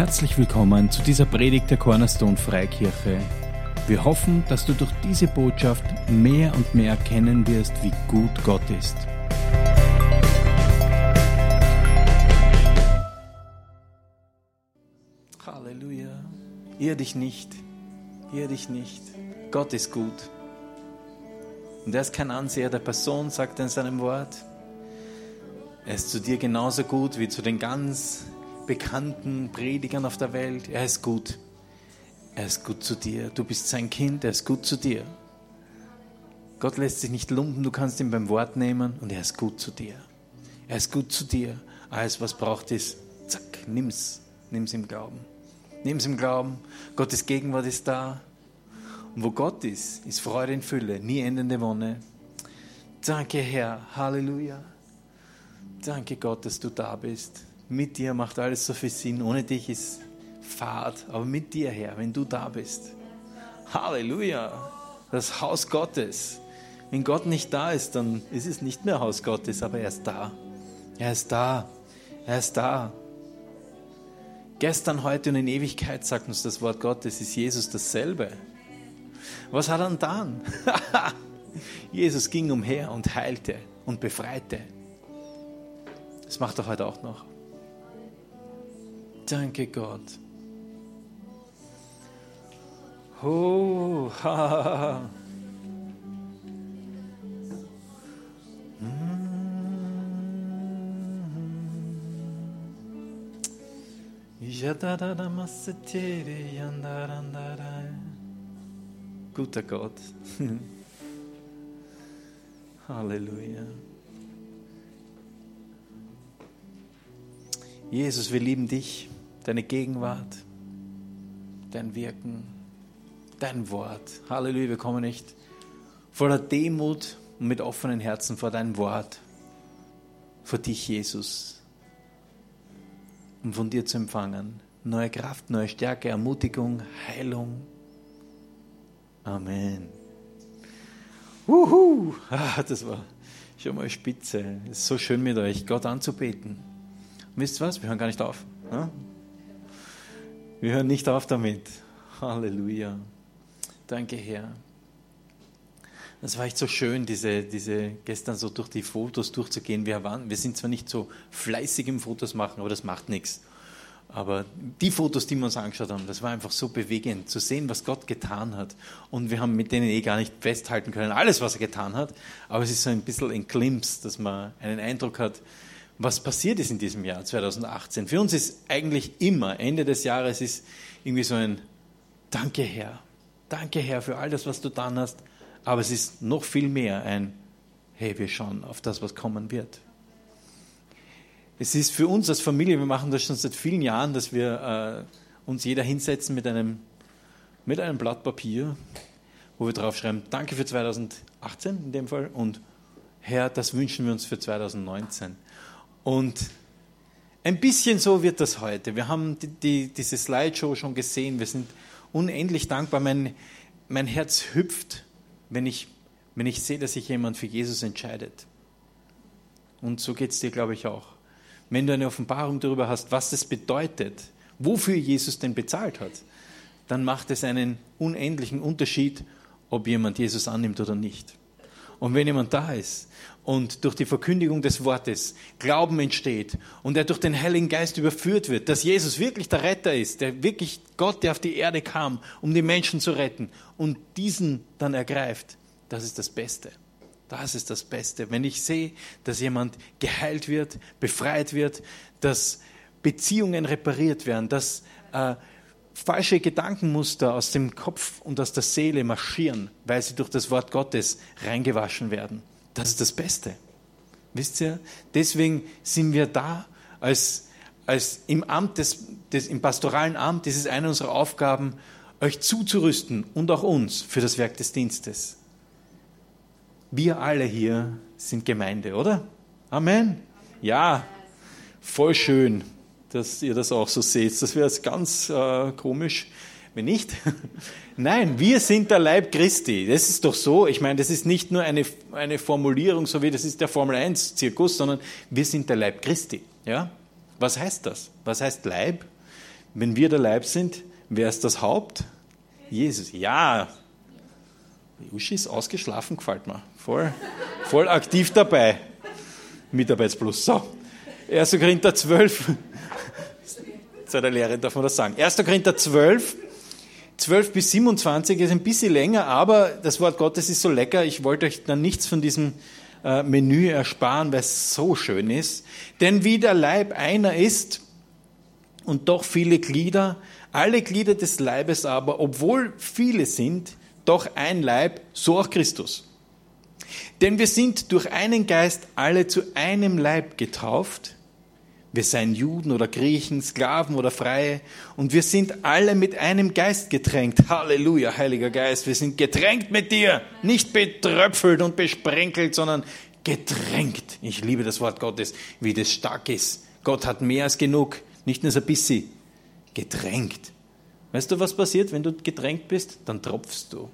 Herzlich willkommen zu dieser Predigt der Cornerstone Freikirche. Wir hoffen, dass du durch diese Botschaft mehr und mehr erkennen wirst, wie gut Gott ist. Halleluja. Irr dich nicht. Irr dich nicht. Gott ist gut. Und er ist kein Anseher der Person, sagt er in seinem Wort. Er ist zu dir genauso gut wie zu den ganz bekannten Predigern auf der Welt. Er ist gut. Er ist gut zu dir. Du bist sein Kind, er ist gut zu dir. Gott lässt sich nicht lumpen, du kannst ihn beim Wort nehmen und er ist gut zu dir. Er ist gut zu dir. Alles, was braucht, ist, zack, nimm's. Nimm's im Glauben. Nimm's im Glauben. Gottes Gegenwart ist da. Und wo Gott ist, ist Freude in Fülle, nie endende Wonne. Danke, Herr. Halleluja. Danke, Gott, dass du da bist. Mit dir macht alles so viel Sinn. Ohne dich ist Fahrt. Aber mit dir, Herr, wenn du da bist. Halleluja. Das Haus Gottes. Wenn Gott nicht da ist, dann ist es nicht mehr Haus Gottes, aber er ist da. Er ist da. Er ist da. Gestern, heute und in Ewigkeit, sagt uns das Wort Gottes, ist Jesus dasselbe. Was hat er dann? Jesus ging umher und heilte und befreite. Das macht er heute auch noch. Danke Gott. Oh, ha, ha, ha. Guter Gott. Halleluja. Jesus, wir lieben dich, deine Gegenwart, dein Wirken, dein Wort. Halleluja, wir kommen nicht voller Demut und mit offenen Herzen vor dein Wort, vor dich, Jesus, um von dir zu empfangen. Neue Kraft, neue Stärke, Ermutigung, Heilung. Amen. Uhu, ah, das war schon mal spitze. Es ist so schön mit euch, Gott anzubeten. Und wisst ihr was? Wir hören gar nicht auf. Ja? Wir hören nicht auf damit. Halleluja. Danke, Herr. Das war echt so schön, diese, diese gestern so durch die Fotos durchzugehen. Wir, waren, wir sind zwar nicht so fleißig im Fotos machen, aber das macht nichts. Aber die Fotos, die wir uns angeschaut haben, das war einfach so bewegend, zu sehen, was Gott getan hat. Und wir haben mit denen eh gar nicht festhalten können, alles, was er getan hat. Aber es ist so ein bisschen ein Glimpse, dass man einen Eindruck hat, was passiert ist in diesem Jahr 2018. Für uns ist eigentlich immer, Ende des Jahres ist irgendwie so ein Danke Herr. Danke Herr für all das, was du getan hast. Aber es ist noch viel mehr ein Hey, wir schauen auf das, was kommen wird. Es ist für uns als Familie, wir machen das schon seit vielen Jahren, dass wir äh, uns jeder hinsetzen mit einem, mit einem Blatt Papier, wo wir draufschreiben, danke für 2018 in dem Fall und Herr, das wünschen wir uns für 2019. Und ein bisschen so wird das heute. Wir haben die, die, diese Slideshow schon gesehen. Wir sind unendlich dankbar. Mein, mein Herz hüpft, wenn ich, wenn ich sehe, dass sich jemand für Jesus entscheidet. Und so geht es dir, glaube ich, auch. Wenn du eine Offenbarung darüber hast, was es bedeutet, wofür Jesus denn bezahlt hat, dann macht es einen unendlichen Unterschied, ob jemand Jesus annimmt oder nicht. Und wenn jemand da ist und durch die Verkündigung des Wortes Glauben entsteht und er durch den Heiligen Geist überführt wird, dass Jesus wirklich der Retter ist, der wirklich Gott, der auf die Erde kam, um die Menschen zu retten und diesen dann ergreift, das ist das Beste. Das ist das Beste. Wenn ich sehe, dass jemand geheilt wird, befreit wird, dass Beziehungen repariert werden, dass äh, falsche Gedankenmuster aus dem Kopf und aus der Seele marschieren, weil sie durch das Wort Gottes reingewaschen werden. Das ist das Beste. Wisst ihr? Deswegen sind wir da als, als im Amt des, des, im pastoralen Amt, das ist eine unserer Aufgaben, euch zuzurüsten und auch uns für das Werk des Dienstes. Wir alle hier sind Gemeinde, oder? Amen. Ja, voll schön dass ihr das auch so seht. Das wäre ganz äh, komisch, wenn nicht. Nein, wir sind der Leib Christi. Das ist doch so. Ich meine, das ist nicht nur eine, eine Formulierung, so wie das ist der Formel 1-Zirkus, sondern wir sind der Leib Christi. Ja? Was heißt das? Was heißt Leib? Wenn wir der Leib sind, wer ist das Haupt? Jesus. Ja. Uschi ist ausgeschlafen, gefällt mir. Voll, voll aktiv dabei. Mitarbeitsplus. So. 1. Korinther 12. Zu der Lehre darf man das sagen. 1. Korinther 12. 12 bis 27 ist ein bisschen länger, aber das Wort Gottes ist so lecker. Ich wollte euch dann nichts von diesem äh, Menü ersparen, weil es so schön ist. Denn wie der Leib einer ist und doch viele Glieder, alle Glieder des Leibes aber, obwohl viele sind, doch ein Leib, so auch Christus. Denn wir sind durch einen Geist alle zu einem Leib getauft. Wir seien Juden oder Griechen, Sklaven oder Freie. Und wir sind alle mit einem Geist getränkt. Halleluja, Heiliger Geist. Wir sind getränkt mit dir. Nicht betröpfelt und besprenkelt, sondern getränkt. Ich liebe das Wort Gottes, wie das stark ist. Gott hat mehr als genug. Nicht nur so ein bisschen. Getränkt. Weißt du, was passiert, wenn du getränkt bist? Dann tropfst du.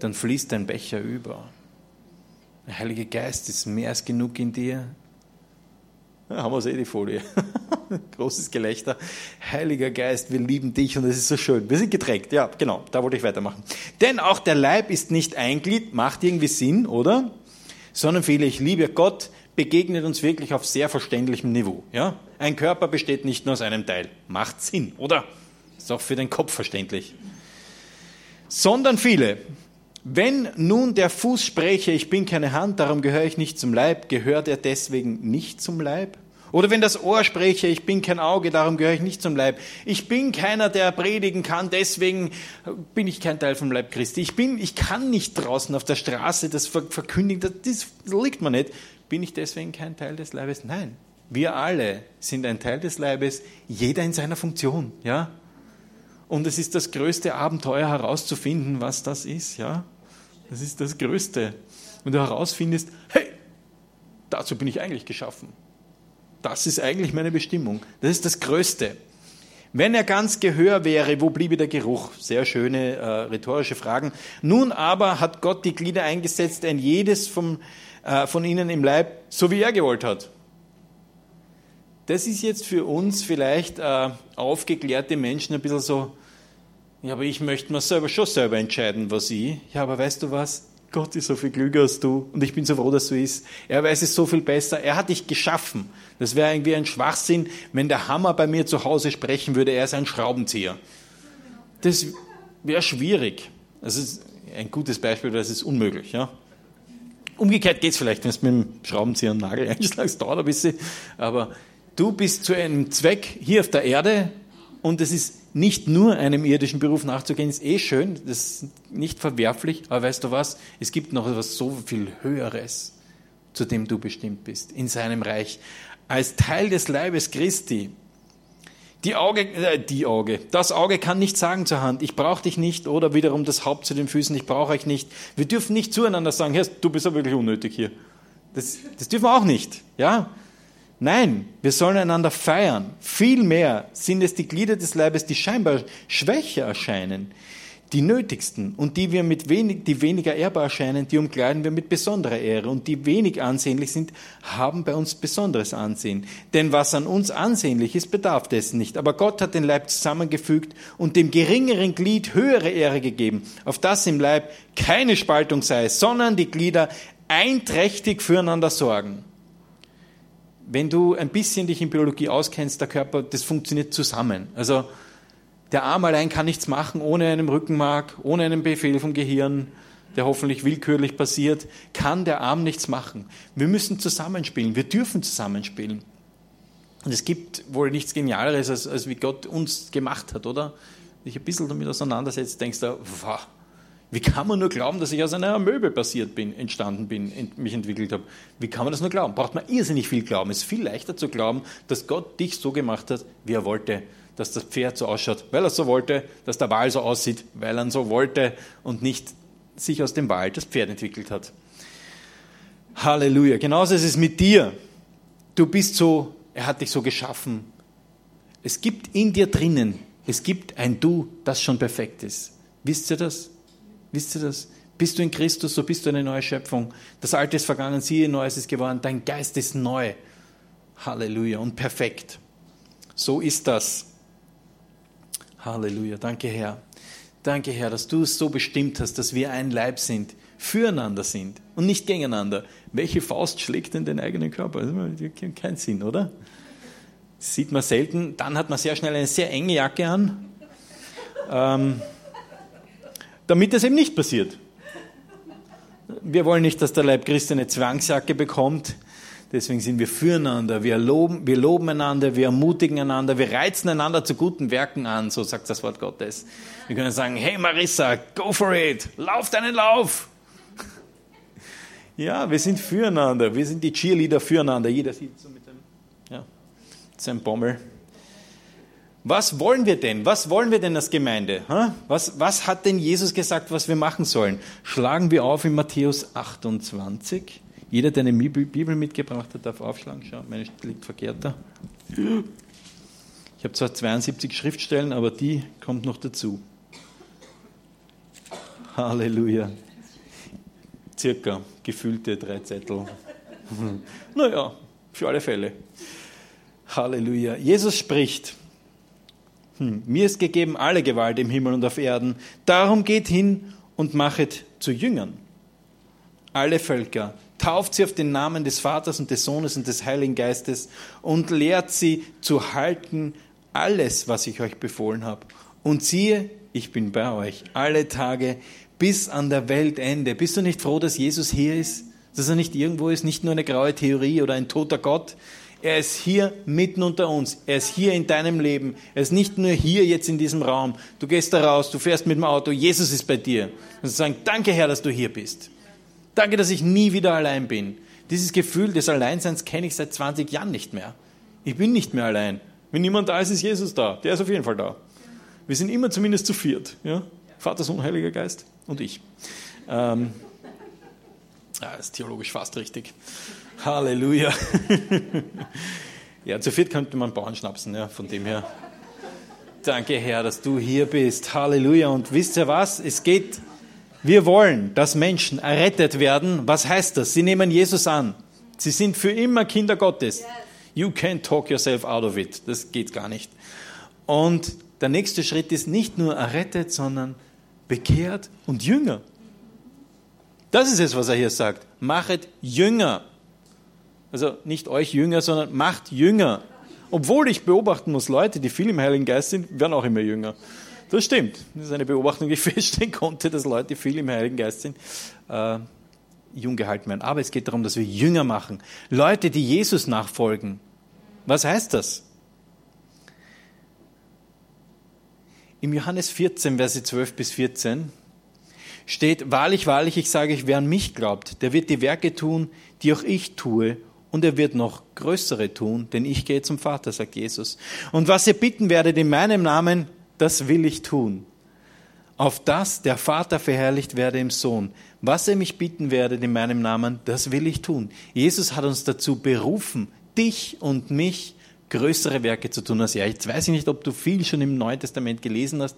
Dann fließt dein Becher über. Der Heilige Geist ist mehr als genug in dir. Haben wir eh die Folie. Großes Gelächter. Heiliger Geist, wir lieben dich und es ist so schön. Wir sind getränkt. Ja, genau, da wollte ich weitermachen. Denn auch der Leib ist nicht ein Glied, macht irgendwie Sinn, oder? Sondern viele, ich liebe Gott, begegnet uns wirklich auf sehr verständlichem Niveau. Ja? Ein Körper besteht nicht nur aus einem Teil. Macht Sinn, oder? Ist auch für den Kopf verständlich. Sondern viele. Wenn nun der Fuß spräche, ich bin keine Hand, darum gehöre ich nicht zum Leib, gehört er deswegen nicht zum Leib? Oder wenn das Ohr spräche, ich bin kein Auge, darum gehöre ich nicht zum Leib. Ich bin keiner, der predigen kann, deswegen bin ich kein Teil vom Leib Christi. Ich bin, ich kann nicht draußen auf der Straße das verkündigen, das, das liegt mir nicht. Bin ich deswegen kein Teil des Leibes? Nein. Wir alle sind ein Teil des Leibes, jeder in seiner Funktion, ja? Und es ist das größte Abenteuer herauszufinden, was das ist, ja? Das ist das Größte. Wenn du herausfindest, hey, dazu bin ich eigentlich geschaffen. Das ist eigentlich meine Bestimmung. Das ist das Größte. Wenn er ganz Gehör wäre, wo bliebe der Geruch? Sehr schöne äh, rhetorische Fragen. Nun aber hat Gott die Glieder eingesetzt, ein jedes vom äh, von ihnen im Leib, so wie er gewollt hat. Das ist jetzt für uns vielleicht äh, aufgeklärte Menschen ein bisschen so, ja, aber ich möchte mir selber schon selber entscheiden, was ich. Ja, aber weißt du was? Gott ist so viel klüger als du und ich bin so froh, dass du ist. Er weiß es so viel besser. Er hat dich geschaffen. Das wäre irgendwie ein Schwachsinn, wenn der Hammer bei mir zu Hause sprechen würde, er ist ein Schraubenzieher. Das wäre schwierig. Das ist ein gutes Beispiel, das ist unmöglich. Ja? Umgekehrt geht es vielleicht, wenn du mit dem Schraubenzieher einen Nagel einschlagst, dauert ein bisschen. Aber du bist zu einem Zweck hier auf der Erde und es ist nicht nur einem irdischen Beruf nachzugehen, ist eh schön, das ist nicht verwerflich, aber weißt du was? Es gibt noch etwas so viel Höheres, zu dem du bestimmt bist, in seinem Reich. Als Teil des Leibes Christi die Auge, äh, die Auge, das Auge kann nicht sagen zur Hand, ich brauche dich nicht, oder wiederum das Haupt zu den Füßen, ich brauche euch nicht. Wir dürfen nicht zueinander sagen, Herr, du bist ja wirklich unnötig hier. Das, das dürfen wir auch nicht, ja? Nein, wir sollen einander feiern. Vielmehr sind es die Glieder des Leibes, die scheinbar schwächer erscheinen, die nötigsten und die wir mit wenig, die weniger ehrbar erscheinen, die umkleiden wir mit besonderer Ehre und die wenig ansehnlich sind, haben bei uns besonderes Ansehen. Denn was an uns ansehnlich ist, bedarf dessen nicht. Aber Gott hat den Leib zusammengefügt und dem geringeren Glied höhere Ehre gegeben, auf das im Leib keine Spaltung sei, sondern die Glieder einträchtig füreinander sorgen. Wenn du ein bisschen dich in Biologie auskennst, der Körper, das funktioniert zusammen. Also der Arm allein kann nichts machen ohne einen Rückenmark, ohne einen Befehl vom Gehirn, der hoffentlich willkürlich passiert, kann der Arm nichts machen. Wir müssen zusammenspielen, wir dürfen zusammenspielen. Und es gibt wohl nichts Genialeres, als, als wie Gott uns gemacht hat, oder? Dich ein bisschen damit auseinandersetzt, denkst du, wow, wie kann man nur glauben, dass ich aus einer Möbel basiert bin, entstanden bin, mich entwickelt habe? Wie kann man das nur glauben? Braucht man irrsinnig viel Glauben. Es ist viel leichter zu glauben, dass Gott dich so gemacht hat, wie er wollte dass das Pferd so ausschaut, weil er so wollte, dass der Wal so aussieht, weil er so wollte und nicht sich aus dem Wal das Pferd entwickelt hat. Halleluja. Genauso ist es mit dir. Du bist so, er hat dich so geschaffen. Es gibt in dir drinnen, es gibt ein Du, das schon perfekt ist. Wisst ihr das? Wisst ihr das? Bist du in Christus, so bist du eine neue Schöpfung. Das Alte ist vergangen, siehe, Neues ist geworden. Dein Geist ist neu. Halleluja und perfekt. So ist das. Halleluja. Danke, Herr. Danke, Herr, dass du es so bestimmt hast, dass wir ein Leib sind, füreinander sind und nicht gegeneinander. Welche Faust schlägt denn den eigenen Körper? Das macht keinen Sinn, oder? Das sieht man selten. Dann hat man sehr schnell eine sehr enge Jacke an, ähm, damit das eben nicht passiert. Wir wollen nicht, dass der Leib Christi eine Zwangsjacke bekommt. Deswegen sind wir füreinander, wir loben, wir loben einander, wir ermutigen einander, wir reizen einander zu guten Werken an, so sagt das Wort Gottes. Wir können sagen, hey Marissa, go for it, lauf deinen Lauf. Ja, wir sind füreinander, wir sind die Cheerleader füreinander. Jeder sieht so mit dem, ja, seinem Bommel. Was wollen wir denn? Was wollen wir denn als Gemeinde? Was, was hat denn Jesus gesagt, was wir machen sollen? Schlagen wir auf in Matthäus 28. Jeder, der eine Bibel mitgebracht hat, darf aufschlagen. Schau, meine liegt verkehrt da. Ich habe zwar 72 Schriftstellen, aber die kommt noch dazu. Halleluja. Circa gefühlte drei Zettel. Naja, für alle Fälle. Halleluja. Jesus spricht. Hm, mir ist gegeben alle Gewalt im Himmel und auf Erden. Darum geht hin und machet zu Jüngern. Alle Völker. Tauft sie auf den Namen des Vaters und des Sohnes und des Heiligen Geistes und lehrt sie zu halten alles, was ich euch befohlen habe. Und siehe, ich bin bei euch alle Tage bis an der Weltende. Bist du nicht froh, dass Jesus hier ist? Dass er nicht irgendwo ist, nicht nur eine graue Theorie oder ein toter Gott, er ist hier mitten unter uns. Er ist hier in deinem Leben. Er ist nicht nur hier jetzt in diesem Raum. Du gehst da raus, du fährst mit dem Auto. Jesus ist bei dir. Und sagen, danke Herr, dass du hier bist. Danke, dass ich nie wieder allein bin. Dieses Gefühl des Alleinseins kenne ich seit 20 Jahren nicht mehr. Ich bin nicht mehr allein. Wenn niemand da ist, ist Jesus da. Der ist auf jeden Fall da. Wir sind immer zumindest zu viert. Ja? Vater, Sohn, Heiliger Geist und ich. Ähm, ja, ist theologisch fast richtig. Halleluja. ja, zu viert könnte man Bauern schnapsen, ja, von dem her. Danke, Herr, dass du hier bist. Halleluja. Und wisst ihr was? Es geht, wir wollen, dass Menschen errettet werden. Was heißt das? Sie nehmen Jesus an. Sie sind für immer Kinder Gottes. You can't talk yourself out of it. Das geht gar nicht. Und der nächste Schritt ist nicht nur errettet, sondern bekehrt und Jünger. Das ist es, was er hier sagt. Machet Jünger. Also nicht euch Jünger, sondern macht Jünger. Obwohl ich beobachten muss, Leute, die viel im Heiligen Geist sind, werden auch immer jünger. Das stimmt. Das ist eine Beobachtung, die ich feststellen konnte, dass Leute, die viel im Heiligen Geist sind, äh, jung gehalten werden. Aber es geht darum, dass wir Jünger machen. Leute, die Jesus nachfolgen. Was heißt das? Im Johannes 14, Verse 12 bis 14 steht, wahrlich, wahrlich, ich sage euch, wer an mich glaubt, der wird die Werke tun, die auch ich tue, und er wird noch größere tun, denn ich gehe zum Vater, sagt Jesus. Und was ihr bitten werdet in meinem Namen, das will ich tun. Auf das der Vater verherrlicht werde im Sohn. Was ihr mich bitten werdet in meinem Namen, das will ich tun. Jesus hat uns dazu berufen, dich und mich größere Werke zu tun als er. Jetzt weiß ich nicht, ob du viel schon im Neuen Testament gelesen hast.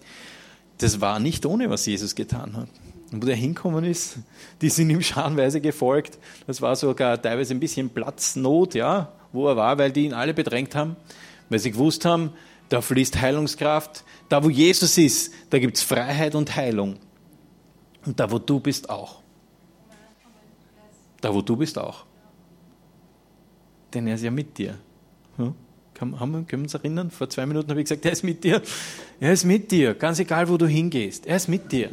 Das war nicht ohne, was Jesus getan hat. Und wo der hinkommen ist, die sind ihm scharenweise gefolgt. Das war sogar teilweise ein bisschen Platznot, ja, wo er war, weil die ihn alle bedrängt haben, weil sie gewusst haben, da fließt Heilungskraft. Da, wo Jesus ist, da gibt es Freiheit und Heilung. Und da, wo du bist, auch. Da, wo du bist, auch. Denn er ist ja mit dir. Hm? Können wir uns erinnern? Vor zwei Minuten habe ich gesagt, er ist mit dir. Er ist mit dir, ganz egal, wo du hingehst. Er ist mit dir.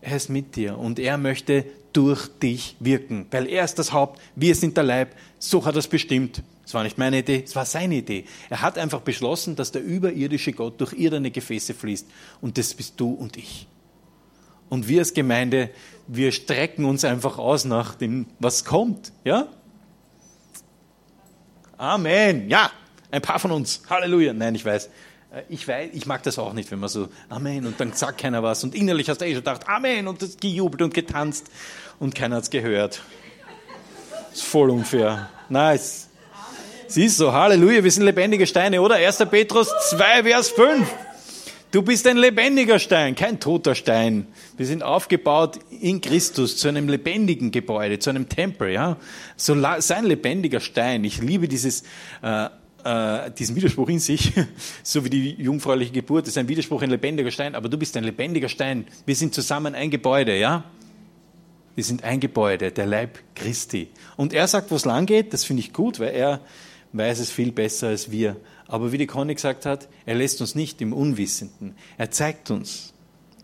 Er ist mit dir und er möchte durch dich wirken, weil er ist das Haupt, wir sind der Leib. So hat er es bestimmt. Es war nicht meine Idee, es war seine Idee. Er hat einfach beschlossen, dass der überirdische Gott durch irdene Gefäße fließt. Und das bist du und ich. Und wir als Gemeinde, wir strecken uns einfach aus nach dem, was kommt. Ja? Amen. Ja, ein paar von uns. Halleluja. Nein, ich weiß. Äh, ich, weiß, ich mag das auch nicht, wenn man so Amen und dann sagt keiner was und innerlich hast du eh schon gedacht Amen und gejubelt und getanzt und keiner hat es gehört. Das ist voll unfair. Nice. Siehst du, Halleluja, wir sind lebendige Steine, oder? 1. Petrus 2, Vers 5. Du bist ein lebendiger Stein, kein toter Stein. Wir sind aufgebaut in Christus zu einem lebendigen Gebäude, zu einem Tempel, ja. So ein lebendiger Stein. Ich liebe dieses äh, äh, diesen Widerspruch in sich, so wie die jungfräuliche Geburt, ist ein Widerspruch, ein lebendiger Stein, aber du bist ein lebendiger Stein. Wir sind zusammen ein Gebäude, ja? Wir sind ein Gebäude, der Leib Christi. Und er sagt, wo es lang geht, das finde ich gut, weil er weiß es viel besser als wir. Aber wie die Conny gesagt hat, er lässt uns nicht im Unwissenden. Er zeigt uns,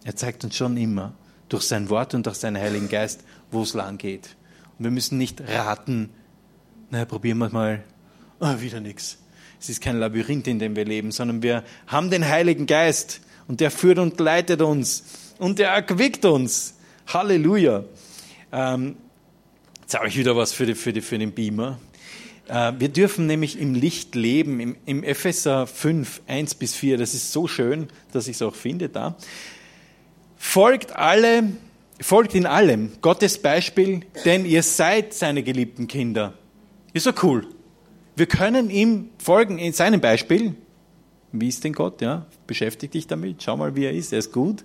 er zeigt uns schon immer durch sein Wort und durch seinen Heiligen Geist, wo es lang geht. Und wir müssen nicht raten, naja, probieren wir mal, oh, wieder nichts. Es ist kein Labyrinth, in dem wir leben, sondern wir haben den Heiligen Geist und der führt und leitet uns und der erquickt uns. Halleluja. Ähm, jetzt habe ich wieder was für, die, für, die, für den Beamer. Äh, wir dürfen nämlich im Licht leben, im, im Epheser 5, 1 bis 4. Das ist so schön, dass ich es auch finde da. Folgt alle, folgt in allem Gottes Beispiel, denn ihr seid seine geliebten Kinder. Ist doch cool. Wir können ihm folgen in seinem Beispiel. Wie ist denn Gott? Ja, beschäftig dich damit. Schau mal, wie er ist. Er ist gut.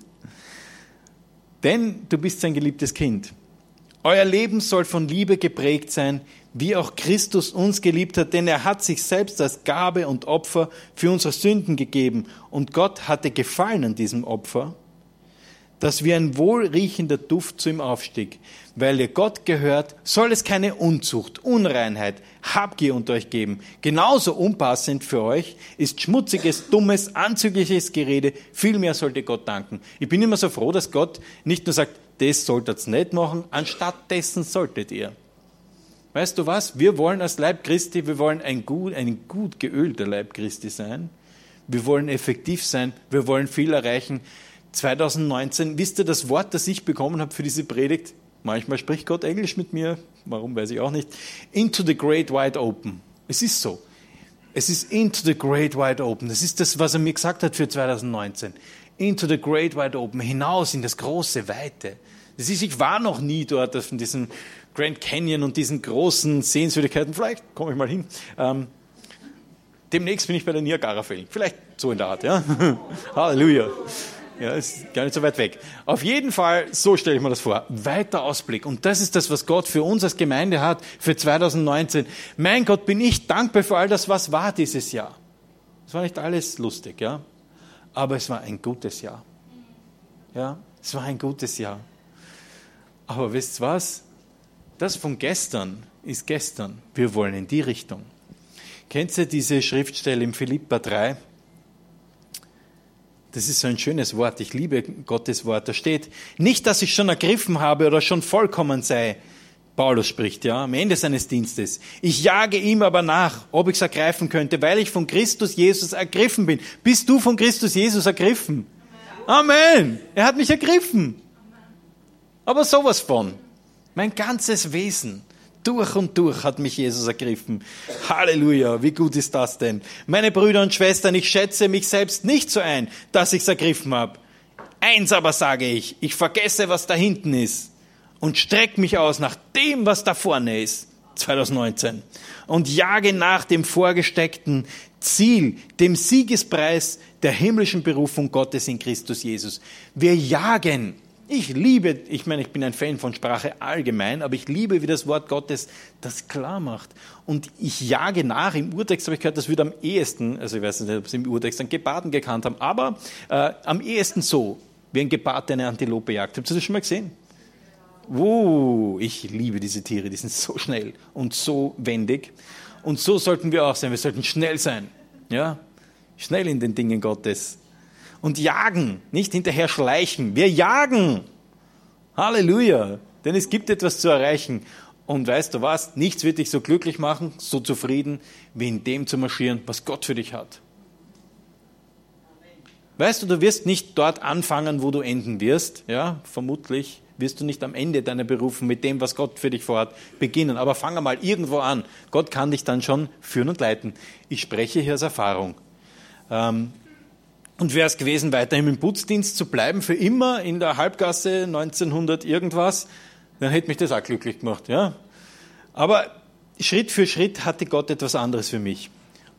Denn du bist sein geliebtes Kind. Euer Leben soll von Liebe geprägt sein, wie auch Christus uns geliebt hat, denn er hat sich selbst als Gabe und Opfer für unsere Sünden gegeben. Und Gott hatte Gefallen an diesem Opfer dass wie ein wohlriechender Duft zu ihm aufstieg. Weil ihr Gott gehört, soll es keine Unzucht, Unreinheit, Habgier unter euch geben. Genauso unpassend für euch ist schmutziges, dummes, anzügliches Gerede. Vielmehr sollt ihr Gott danken. Ich bin immer so froh, dass Gott nicht nur sagt, das solltet ihr nicht machen, anstatt dessen solltet ihr. Weißt du was? Wir wollen als Leib Christi, wir wollen ein gut, ein gut geölter Leib Christi sein. Wir wollen effektiv sein. Wir wollen viel erreichen. 2019, wisst ihr das Wort, das ich bekommen habe für diese Predigt? Manchmal spricht Gott Englisch mit mir, warum weiß ich auch nicht. Into the great wide open. Es ist so. Es ist into the great wide open. Das ist das, was er mir gesagt hat für 2019. Into the great wide open, hinaus in das große Weite. Das ist, ich war noch nie dort von diesem Grand Canyon und diesen großen Sehenswürdigkeiten. Vielleicht komme ich mal hin. Ähm, demnächst bin ich bei der Niagara-Fällen. Vielleicht so in der Art, ja. Halleluja. Ja, ist gar nicht so weit weg. Auf jeden Fall, so stelle ich mir das vor. Weiter Ausblick. Und das ist das, was Gott für uns als Gemeinde hat für 2019. Mein Gott, bin ich dankbar für all das, was war dieses Jahr. Es war nicht alles lustig, ja. Aber es war ein gutes Jahr. Ja, es war ein gutes Jahr. Aber wisst ihr was? Das von gestern ist gestern. Wir wollen in die Richtung. Kennt ihr diese Schriftstelle im Philippa 3? Das ist so ein schönes Wort. Ich liebe Gottes Wort. Da steht, nicht, dass ich schon ergriffen habe oder schon vollkommen sei. Paulus spricht, ja, am Ende seines Dienstes. Ich jage ihm aber nach, ob ich es ergreifen könnte, weil ich von Christus Jesus ergriffen bin. Bist du von Christus Jesus ergriffen? Amen. Amen. Er hat mich ergriffen. Aber sowas von. Mein ganzes Wesen. Durch und durch hat mich Jesus ergriffen. Halleluja, wie gut ist das denn? Meine Brüder und Schwestern, ich schätze mich selbst nicht so ein, dass ich es ergriffen habe. Eins aber sage ich, ich vergesse, was da hinten ist und strecke mich aus nach dem, was da vorne ist. 2019. Und jage nach dem vorgesteckten Ziel, dem Siegespreis der himmlischen Berufung Gottes in Christus Jesus. Wir jagen ich liebe, ich meine, ich bin ein Fan von Sprache allgemein, aber ich liebe, wie das Wort Gottes das klar macht. Und ich jage nach, im Urtext habe ich gehört, das würde am ehesten, also ich weiß nicht, ob Sie im Urtext einen Geparden gekannt haben, aber äh, am ehesten so, wie ein Gepard eine Antilope jagt. Habt ihr das schon mal gesehen? Uh, ich liebe diese Tiere, die sind so schnell und so wendig. Und so sollten wir auch sein, wir sollten schnell sein. Ja? Schnell in den Dingen Gottes und jagen, nicht hinterher schleichen. Wir jagen. Halleluja. Denn es gibt etwas zu erreichen. Und weißt du was? Nichts wird dich so glücklich machen, so zufrieden, wie in dem zu marschieren, was Gott für dich hat. Weißt du, du wirst nicht dort anfangen, wo du enden wirst. Ja, vermutlich wirst du nicht am Ende deiner Berufung mit dem, was Gott für dich vorhat, beginnen. Aber fang einmal irgendwo an. Gott kann dich dann schon führen und leiten. Ich spreche hier aus Erfahrung. Ähm, und wäre es gewesen, weiterhin im Putzdienst zu bleiben, für immer in der Halbgasse 1900 irgendwas, dann hätte mich das auch glücklich gemacht. Ja? Aber Schritt für Schritt hatte Gott etwas anderes für mich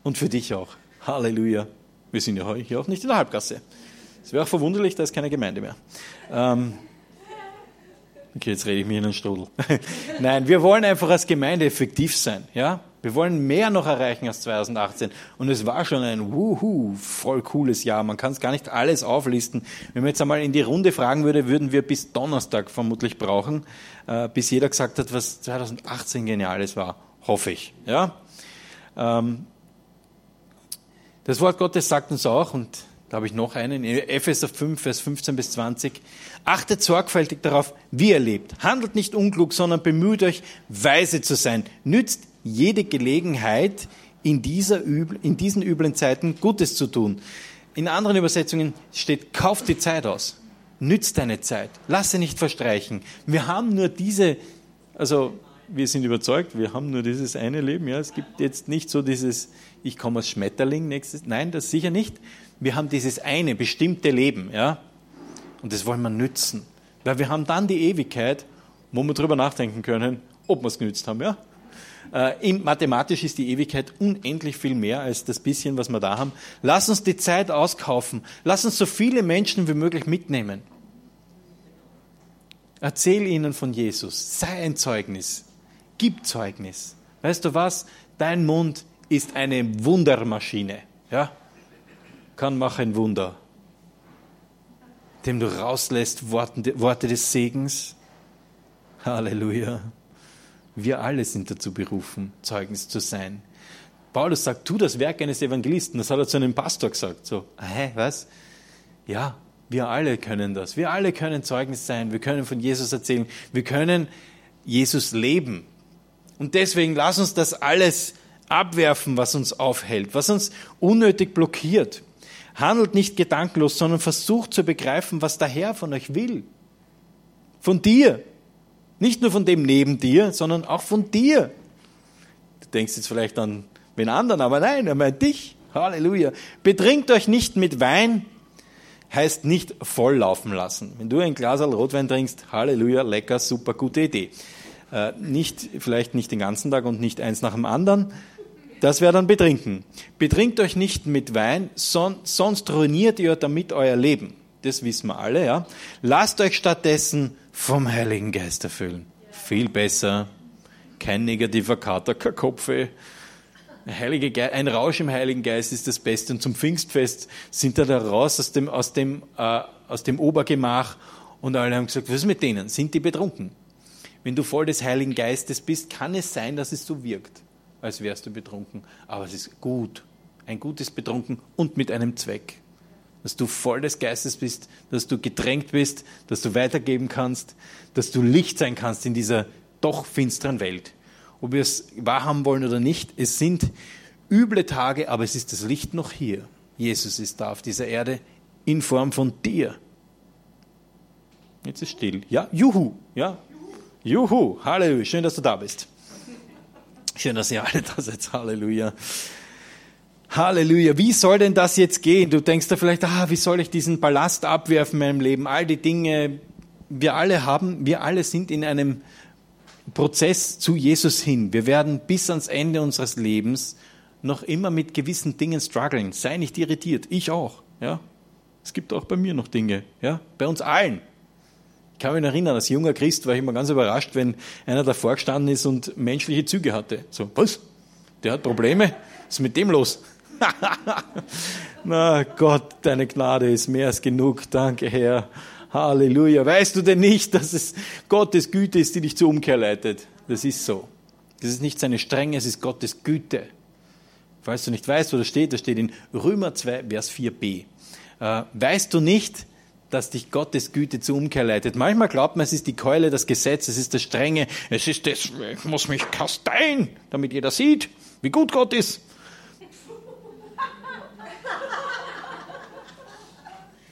und für dich auch. Halleluja. Wir sind ja hier auch nicht in der Halbgasse. Es wäre auch verwunderlich, da ist keine Gemeinde mehr. Ähm, okay, jetzt rede ich mir in den Strudel. Nein, wir wollen einfach als Gemeinde effektiv sein. Ja? Wir wollen mehr noch erreichen als 2018. Und es war schon ein wuhu, voll cooles Jahr. Man kann es gar nicht alles auflisten. Wenn man jetzt einmal in die Runde fragen würde, würden wir bis Donnerstag vermutlich brauchen, äh, bis jeder gesagt hat, was 2018 geniales war. Hoffe ich. Ja? Ähm, das Wort Gottes sagt uns auch, und da habe ich noch einen, in Epheser 5, Vers 15 bis 20. Achtet sorgfältig darauf, wie ihr lebt. Handelt nicht unklug, sondern bemüht euch, weise zu sein. Nützt jede Gelegenheit, in, dieser übel, in diesen üblen Zeiten Gutes zu tun. In anderen Übersetzungen steht, kauft die Zeit aus. Nützt deine Zeit. Lass sie nicht verstreichen. Wir haben nur diese, also wir sind überzeugt, wir haben nur dieses eine Leben. Ja, es gibt jetzt nicht so dieses, ich komme als Schmetterling nächstes. Nein, das sicher nicht. Wir haben dieses eine bestimmte Leben, ja. Und das wollen wir nützen. Weil wir haben dann die Ewigkeit, wo wir drüber nachdenken können, ob wir es genützt haben, ja. Äh, mathematisch ist die Ewigkeit unendlich viel mehr als das bisschen, was wir da haben. Lass uns die Zeit auskaufen. Lass uns so viele Menschen wie möglich mitnehmen. Erzähl ihnen von Jesus. Sei ein Zeugnis. Gib Zeugnis. Weißt du was? Dein Mund ist eine Wundermaschine. Ja? Kann machen Wunder. Dem du rauslässt Worte des Segens. Halleluja. Wir alle sind dazu berufen, Zeugnis zu sein. Paulus sagt, tu das Werk eines Evangelisten. Das hat er zu einem Pastor gesagt. So, hä, was? Ja, wir alle können das. Wir alle können Zeugnis sein. Wir können von Jesus erzählen. Wir können Jesus leben. Und deswegen lass uns das alles abwerfen, was uns aufhält, was uns unnötig blockiert. Handelt nicht gedankenlos, sondern versucht zu begreifen, was der Herr von euch will. Von dir. Nicht nur von dem neben dir, sondern auch von dir. Du denkst jetzt vielleicht an wen anderen, aber nein, er meint dich. Halleluja. Betrinkt euch nicht mit Wein, heißt nicht volllaufen lassen. Wenn du ein Glas Rotwein trinkst, Halleluja, lecker, super, gute Idee. Äh, nicht, vielleicht nicht den ganzen Tag und nicht eins nach dem anderen. Das wäre dann betrinken. Betrinkt euch nicht mit Wein, son, sonst ruiniert ihr damit euer Leben. Das wissen wir alle, ja. Lasst euch stattdessen vom Heiligen Geist erfüllen. Viel besser. Kein negativer Kater, kein Kopfweh. Heilige ein Rausch im Heiligen Geist ist das Beste. Und zum Pfingstfest sind da, da raus aus dem, aus, dem, äh, aus dem Obergemach und alle haben gesagt, was ist mit denen? Sind die betrunken? Wenn du voll des Heiligen Geistes bist, kann es sein, dass es so wirkt, als wärst du betrunken. Aber es ist gut. Ein gutes Betrunken und mit einem Zweck dass du voll des Geistes bist, dass du gedrängt bist, dass du weitergeben kannst, dass du Licht sein kannst in dieser doch finsteren Welt. Ob wir es wahrhaben wollen oder nicht, es sind üble Tage, aber es ist das Licht noch hier. Jesus ist da auf dieser Erde in Form von dir. Jetzt ist still. Ja, juhu, ja. Juhu, Halleluja, schön, dass du da bist. Schön, dass ihr alle da seid. Halleluja. Halleluja, wie soll denn das jetzt gehen? Du denkst da vielleicht, ah, wie soll ich diesen Ballast abwerfen in meinem Leben? All die Dinge, wir alle haben, wir alle sind in einem Prozess zu Jesus hin. Wir werden bis ans Ende unseres Lebens noch immer mit gewissen Dingen strugglen. Sei nicht irritiert, ich auch, ja. Es gibt auch bei mir noch Dinge, ja, bei uns allen. Ich kann mich erinnern, als junger Christ war ich immer ganz überrascht, wenn einer davor gestanden ist und menschliche Züge hatte. So, was? Der hat Probleme? Was ist mit dem los? Na Gott, deine Gnade ist mehr als genug. Danke, Herr. Halleluja. Weißt du denn nicht, dass es Gottes Güte ist, die dich zur Umkehr leitet? Das ist so. Das ist nicht seine Strenge, es ist Gottes Güte. Falls du nicht weißt, wo das steht, das steht in Römer 2, Vers 4b. Äh, weißt du nicht, dass dich Gottes Güte zur Umkehr leitet? Manchmal glaubt man, es ist die Keule, das Gesetz, es ist das Strenge, es ist das, ich muss mich kasteien, damit jeder sieht, wie gut Gott ist.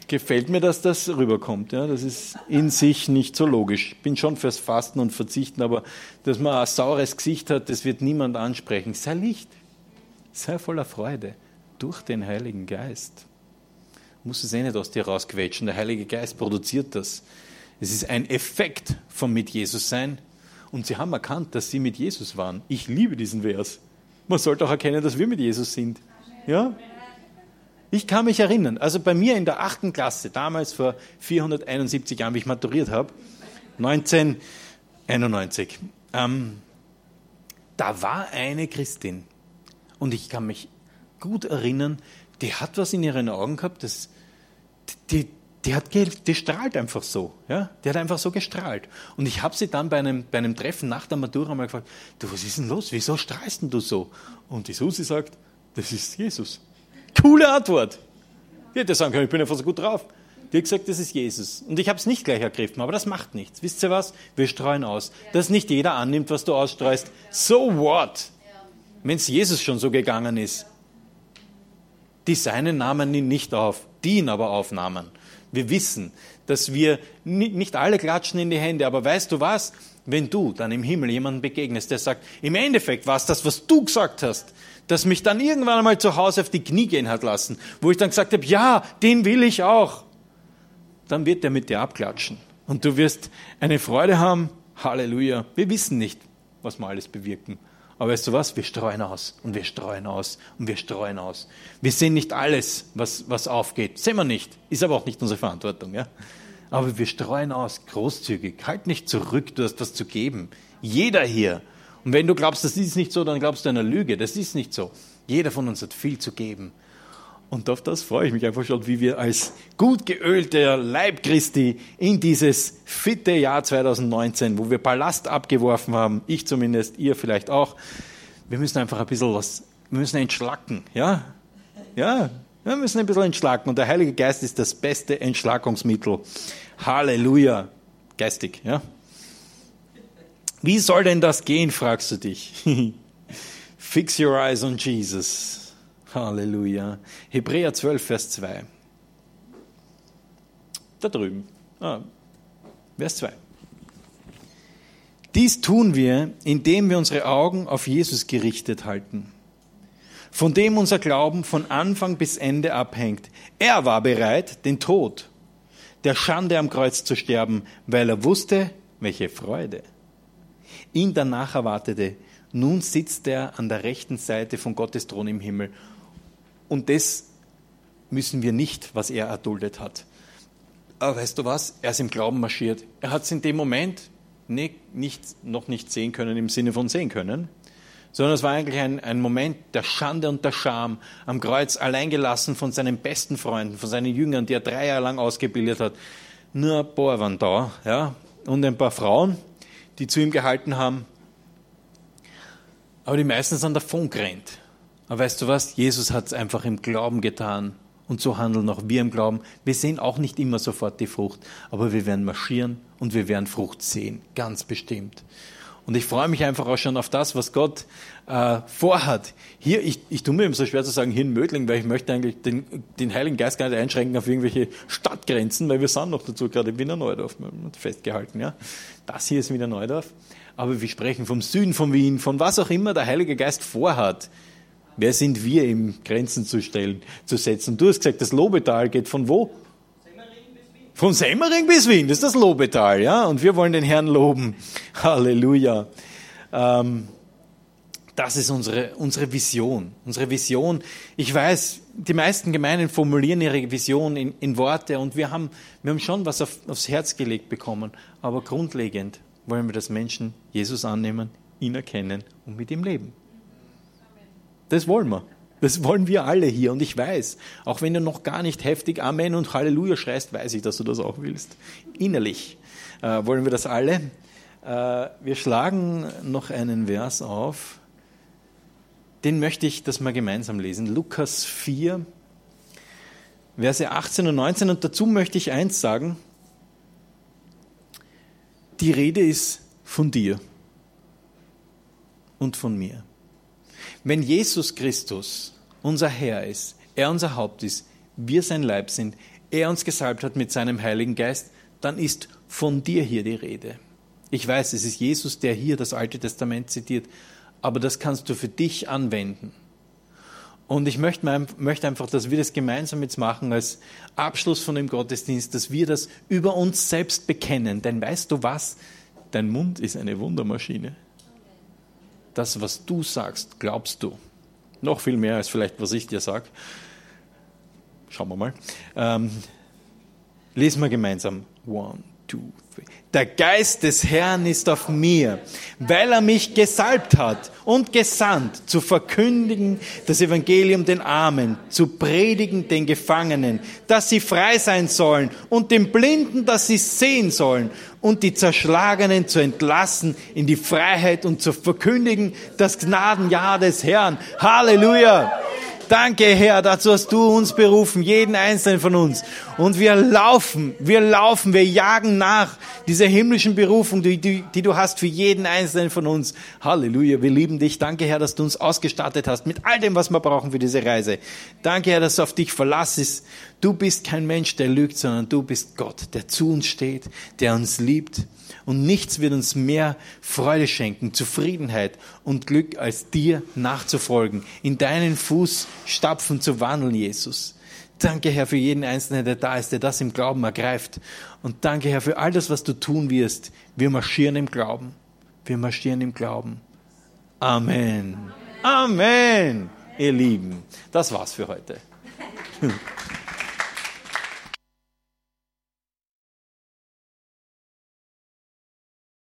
Gefällt mir, dass das rüberkommt. Ja, das ist in sich nicht so logisch. Ich bin schon fürs Fasten und Verzichten, aber dass man ein saures Gesicht hat, das wird niemand ansprechen. Sei Licht. Sei voller Freude durch den Heiligen Geist. Du musst es eh nicht aus dir rausquetschen. Der Heilige Geist produziert das. Es ist ein Effekt vom mit Jesus sein. Und sie haben erkannt, dass sie mit Jesus waren. Ich liebe diesen Vers. Man sollte auch erkennen, dass wir mit Jesus sind. Ja? Ich kann mich erinnern, also bei mir in der achten Klasse, damals vor 471 Jahren, wie ich maturiert habe, 1991, ähm, da war eine Christin. Und ich kann mich gut erinnern, die hat was in ihren Augen gehabt, das, die, die, hat, die strahlt einfach so. Ja? Die hat einfach so gestrahlt. Und ich habe sie dann bei einem, bei einem Treffen nach der Matura mal gefragt, du, was ist denn los? Wieso strahlst denn du so? Und die Susi sagt, das ist Jesus. Coole Antwort. Ich hätte sagen können, ich bin einfach so gut drauf. Die hat gesagt, das ist Jesus. Und ich habe es nicht gleich ergriffen, aber das macht nichts. Wisst ihr was? Wir streuen aus. Dass nicht jeder annimmt, was du ausstreust. So what? Wenn es Jesus schon so gegangen ist. Die Seinen nahmen ihn nicht auf, die ihn aber aufnahmen. Wir wissen, dass wir nicht alle klatschen in die Hände, aber weißt du was? Wenn du dann im Himmel jemanden begegnest, der sagt, im Endeffekt war es das, was du gesagt hast, das mich dann irgendwann einmal zu Hause auf die Knie gehen hat lassen, wo ich dann gesagt habe, ja, den will ich auch, dann wird er mit dir abklatschen. Und du wirst eine Freude haben. Halleluja. Wir wissen nicht, was wir alles bewirken. Aber weißt du was? Wir streuen aus und wir streuen aus und wir streuen aus. Wir sehen nicht alles, was, was aufgeht. Sehen wir nicht. Ist aber auch nicht unsere Verantwortung. Ja? Aber wir streuen aus, großzügig. Halt nicht zurück, du hast was zu geben. Jeder hier. Und wenn du glaubst, das ist nicht so, dann glaubst du einer Lüge. Das ist nicht so. Jeder von uns hat viel zu geben. Und auf das freue ich mich einfach schon, wie wir als gut geölter Leib Christi in dieses fitte Jahr 2019, wo wir Ballast abgeworfen haben, ich zumindest, ihr vielleicht auch, wir müssen einfach ein bisschen was, wir müssen entschlacken, ja? Ja, wir müssen ein bisschen entschlacken und der Heilige Geist ist das beste Entschlackungsmittel. Halleluja. Geistig, ja? Wie soll denn das gehen, fragst du dich. Fix your eyes on Jesus. Halleluja. Hebräer 12, Vers 2. Da drüben. Ah, Vers 2. Dies tun wir, indem wir unsere Augen auf Jesus gerichtet halten, von dem unser Glauben von Anfang bis Ende abhängt. Er war bereit, den Tod, der Schande am Kreuz zu sterben, weil er wusste, welche Freude ihn danach erwartete. Nun sitzt er an der rechten Seite von Gottes Thron im Himmel und das müssen wir nicht, was er erduldet hat. Aber weißt du was? Er ist im Glauben marschiert. Er hat es in dem Moment nicht, nicht, noch nicht sehen können im Sinne von sehen können, sondern es war eigentlich ein, ein Moment der Schande und der Scham am Kreuz, alleingelassen von seinen besten Freunden, von seinen Jüngern, die er drei Jahre lang ausgebildet hat. Nur ein paar waren da, ja, und ein paar Frauen, die zu ihm gehalten haben. Aber die meisten sind davon gerannt. Aber weißt du was? Jesus hat es einfach im Glauben getan. Und so handeln auch wir im Glauben. Wir sehen auch nicht immer sofort die Frucht, aber wir werden marschieren und wir werden Frucht sehen. Ganz bestimmt. Und ich freue mich einfach auch schon auf das, was Gott äh, vorhat. Hier, ich, ich tue mir eben so schwer zu sagen, hier in Mödling, weil ich möchte eigentlich den, den Heiligen Geist gar nicht einschränken auf irgendwelche Stadtgrenzen, weil wir sind noch dazu gerade in Wiener Neudorf festgehalten. Ja? Das hier ist Wiener Neudorf. Aber wir sprechen vom Süden von Wien, von was auch immer der Heilige Geist vorhat. Wer sind wir, ihm Grenzen zu stellen, zu setzen? Du hast gesagt, das Lobetal geht von wo? Von Semmering bis Wien, das ist das Lobetal, ja? Und wir wollen den Herrn loben. Halleluja. Ähm, das ist unsere, unsere Vision. Unsere Vision. Ich weiß, die meisten Gemeinden formulieren ihre Vision in, in Worte und wir haben, wir haben schon was auf, aufs Herz gelegt bekommen. Aber grundlegend wollen wir, dass Menschen Jesus annehmen, ihn erkennen und mit ihm leben. Das wollen wir. Das wollen wir alle hier. Und ich weiß, auch wenn du noch gar nicht heftig Amen und Halleluja schreist, weiß ich, dass du das auch willst. Innerlich äh, wollen wir das alle. Äh, wir schlagen noch einen Vers auf. Den möchte ich, dass wir gemeinsam lesen. Lukas 4, Verse 18 und 19. Und dazu möchte ich eins sagen. Die Rede ist von dir und von mir. Wenn Jesus Christus unser Herr ist, er unser Haupt ist, wir sein Leib sind, er uns gesalbt hat mit seinem Heiligen Geist, dann ist von dir hier die Rede. Ich weiß, es ist Jesus, der hier das Alte Testament zitiert, aber das kannst du für dich anwenden. Und ich möchte, einfach, dass wir das gemeinsam jetzt machen als Abschluss von dem Gottesdienst, dass wir das über uns selbst bekennen. Denn weißt du was? Dein Mund ist eine Wundermaschine das, was du sagst, glaubst du. Noch viel mehr als vielleicht, was ich dir sage. Schauen wir mal. Ähm, lesen wir gemeinsam. One, Der Geist des Herrn ist auf mir, weil er mich gesalbt hat und gesandt, zu verkündigen das Evangelium den Armen, zu predigen den Gefangenen, dass sie frei sein sollen und den Blinden, dass sie sehen sollen und die Zerschlagenen zu entlassen in die Freiheit und zu verkündigen das Gnadenjahr des Herrn. Halleluja! Danke, Herr, dazu hast du uns berufen, jeden einzelnen von uns. Und wir laufen, wir laufen, wir jagen nach dieser himmlischen Berufung, die, die, die, du hast für jeden einzelnen von uns. Halleluja, wir lieben dich. Danke, Herr, dass du uns ausgestattet hast mit all dem, was wir brauchen für diese Reise. Danke, Herr, dass du auf dich verlassest. Du bist kein Mensch, der lügt, sondern du bist Gott, der zu uns steht, der uns liebt und nichts wird uns mehr Freude schenken, Zufriedenheit und Glück, als dir nachzufolgen, in deinen Fußstapfen zu wandeln, Jesus. Danke, Herr, für jeden Einzelnen, der da ist, der das im Glauben ergreift. Und danke, Herr, für all das, was du tun wirst. Wir marschieren im Glauben. Wir marschieren im Glauben. Amen. Amen. Ihr Lieben, das war's für heute.